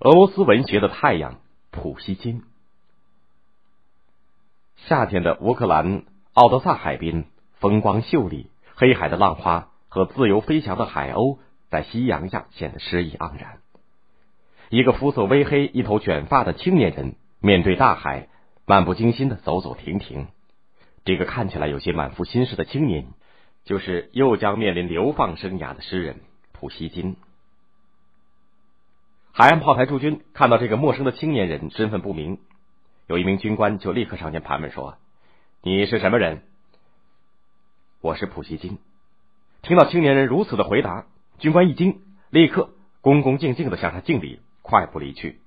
俄罗斯文学的太阳普希金。夏天的乌克兰奥德萨海滨风光秀丽，黑海的浪花和自由飞翔的海鸥在夕阳下显得诗意盎然。一个肤色微黑、一头卷发的青年人面对大海，漫不经心的走走停停。这个看起来有些满腹心事的青年，就是又将面临流放生涯的诗人普希金。海岸炮台驻军看到这个陌生的青年人身份不明，有一名军官就立刻上前盘问说：“你是什么人？”“我是普希金。”听到青年人如此的回答，军官一惊，立刻恭恭敬敬的向他敬礼，快步离去。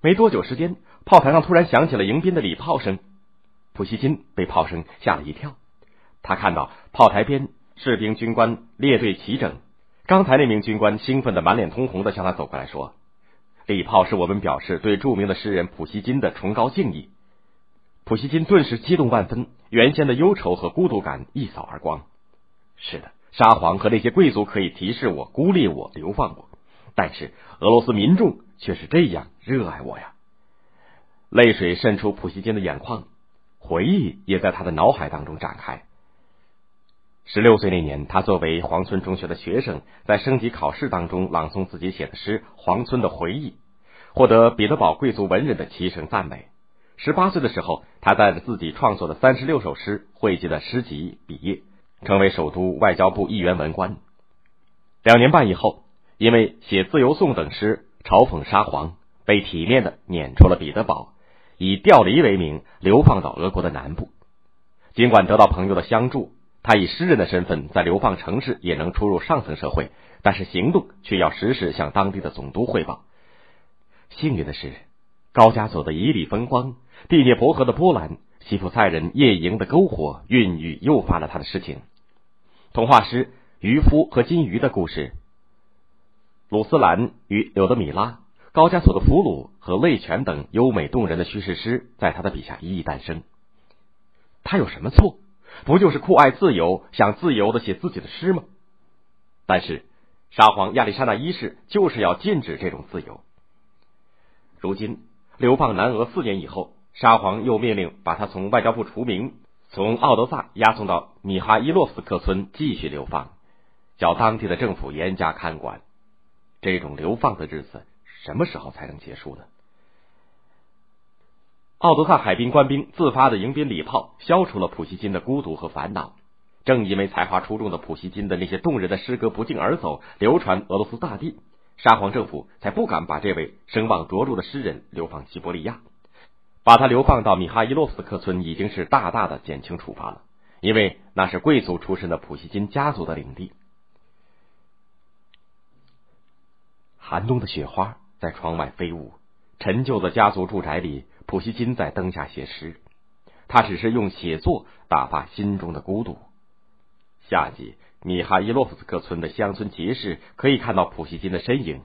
没多久时间，炮台上突然响起了迎宾的礼炮声，普希金被炮声吓了一跳。他看到炮台边士兵军官列队齐整。刚才那名军官兴奋的满脸通红的向他走过来，说：“礼炮是我们表示对著名的诗人普希金的崇高敬意。”普希金顿时激动万分，原先的忧愁和孤独感一扫而光。是的，沙皇和那些贵族可以提示我、孤立我、流放我，但是俄罗斯民众却是这样热爱我呀！泪水渗出普希金的眼眶，回忆也在他的脑海当中展开。十六岁那年，他作为黄村中学的学生，在升级考试当中朗诵自己写的诗《黄村的回忆》，获得彼得堡贵族文人的齐声赞美。十八岁的时候，他带着自己创作的三十六首诗汇集了诗集毕业，成为首都外交部议员文官。两年半以后，因为写《自由颂》等诗嘲讽沙皇，被体面的撵出了彼得堡，以调离为名流放到俄国的南部。尽管得到朋友的相助。他以诗人的身份在流放城市也能出入上层社会，但是行动却要时时向当地的总督汇报。幸运的是，高加索的以里风光、第聂伯河的波澜、西普赛人夜营的篝火，孕育诱发了他的诗情。童话诗《渔夫和金鱼》的故事，鲁斯兰与柳德米拉、高加索的俘虏和泪泉等优美动人的叙事诗，在他的笔下一一诞生。他有什么错？不就是酷爱自由，想自由的写自己的诗吗？但是沙皇亚历山大一世就是要禁止这种自由。如今流放南俄四年以后，沙皇又命令把他从外交部除名，从奥德萨押送到米哈伊洛斯克村继续流放，叫当地的政府严加看管。这种流放的日子什么时候才能结束呢？奥德萨海滨官兵自发的迎宾礼炮，消除了普希金的孤独和烦恼。正因为才华出众的普希金的那些动人的诗歌不胫而走，流传俄罗斯大地，沙皇政府才不敢把这位声望卓著的诗人流放西伯利亚。把他流放到米哈伊洛夫斯克村，已经是大大的减轻处罚了，因为那是贵族出身的普希金家族的领地。寒冬的雪花在窗外飞舞，陈旧的家族住宅里。普希金在灯下写诗，他只是用写作打发心中的孤独。夏季，米哈伊洛夫斯克村的乡村集市可以看到普希金的身影。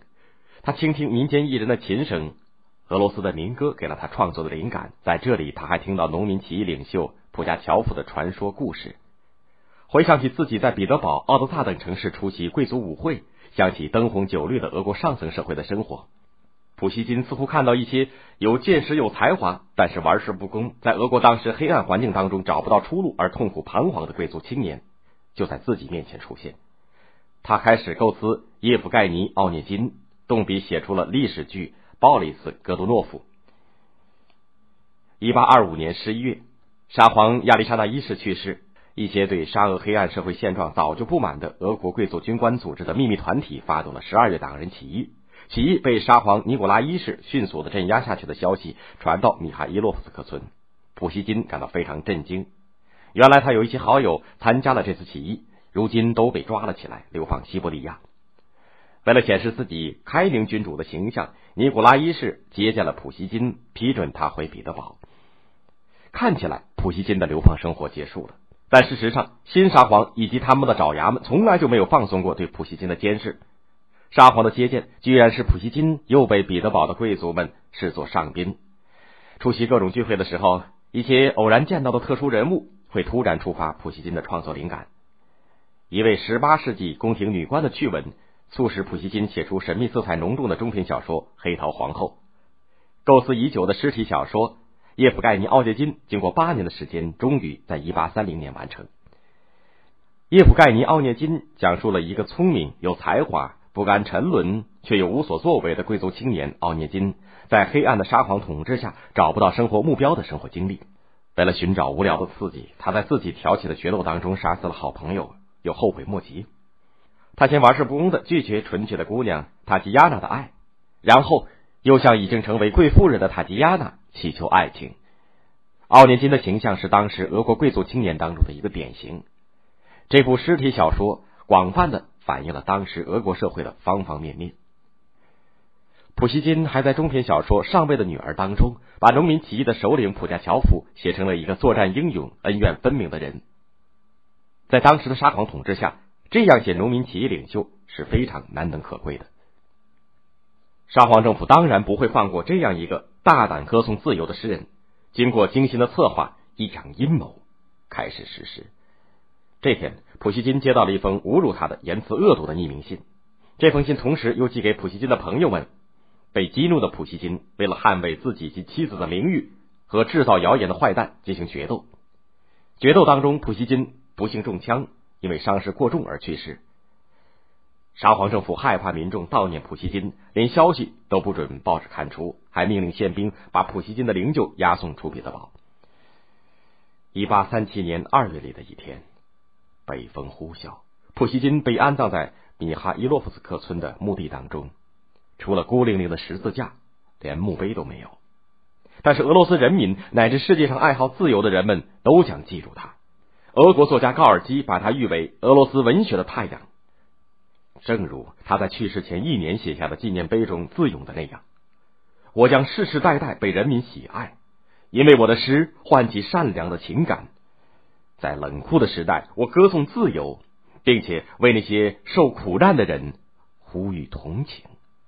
他倾听民间艺人的琴声，俄罗斯的民歌给了他创作的灵感。在这里，他还听到农民起义领袖普加乔夫的传说故事。回想起自己在彼得堡、奥德萨等城市出席贵族舞会，想起灯红酒绿的俄国上层社会的生活。普希金似乎看到一些有见识、有才华，但是玩世不恭，在俄国当时黑暗环境当中找不到出路而痛苦彷徨的贵族青年，就在自己面前出现。他开始构思叶夫盖尼·奥涅金，动笔写出了历史剧《鲍里斯·戈杜诺夫》。一八二五年十一月，沙皇亚历山大一世去世，一些对沙俄黑暗社会现状早就不满的俄国贵族军官组织的秘密团体发动了十二月党人起义。起义被沙皇尼古拉一世迅速的镇压下去的消息传到米哈伊洛夫斯克村，普希金感到非常震惊。原来他有一些好友参加了这次起义，如今都被抓了起来，流放西伯利亚。为了显示自己开明君主的形象，尼古拉一世接见了普希金，批准他回彼得堡。看起来普希金的流放生活结束了，但事实上，新沙皇以及他们的爪牙们从来就没有放松过对普希金的监视。沙皇的接见，居然是普希金又被彼得堡的贵族们视作上宾。出席各种聚会的时候，一些偶然见到的特殊人物会突然触发普希金的创作灵感。一位十八世纪宫廷女官的趣闻，促使普希金写出神秘色彩浓重的中篇小说《黑桃皇后》。构思已久的尸体小说《叶甫盖尼·奥涅金》经过八年的时间，终于在一八三零年完成。《叶甫盖尼·奥涅金》讲述了一个聪明、有才华、不甘沉沦却又无所作为的贵族青年奥涅金，在黑暗的沙皇统治下找不到生活目标的生活经历。为了寻找无聊的刺激，他在自己挑起的决斗当中杀死了好朋友，又后悔莫及。他先玩世不恭的拒绝纯洁的姑娘塔吉亚娜的爱，然后。又向已经成为贵妇人的塔吉亚娜祈求爱情。奥涅金的形象是当时俄国贵族青年当中的一个典型。这部尸体小说广泛的反映了当时俄国社会的方方面面。普希金还在中篇小说《上尉的女儿》当中，把农民起义的首领普加乔夫写成了一个作战英勇、恩怨分明的人。在当时的沙皇统治下，这样写农民起义领袖是非常难能可贵的。沙皇政府当然不会放过这样一个大胆歌颂自由的诗人。经过精心的策划，一场阴谋开始实施。这天，普希金接到了一封侮辱他的言辞恶毒的匿名信。这封信同时又寄给普希金的朋友们。被激怒的普希金为了捍卫自己及妻子的名誉，和制造谣言的坏蛋进行决斗。决斗当中，普希金不幸中枪，因为伤势过重而去世。沙皇政府害怕民众悼念普希金，连消息都不准报纸刊出，还命令宪兵把普希金的灵柩押送出彼得堡。一八三七年二月里的一天，北风呼啸，普希金被安葬在米哈伊洛夫斯克村的墓地当中，除了孤零零的十字架，连墓碑都没有。但是俄罗斯人民乃至世界上爱好自由的人们都将记住他。俄国作家高尔基把他誉为俄罗斯文学的太阳。正如他在去世前一年写下的纪念碑中自咏的那样：“我将世世代代被人民喜爱，因为我的诗唤起善良的情感。在冷酷的时代，我歌颂自由，并且为那些受苦难的人呼吁同情。”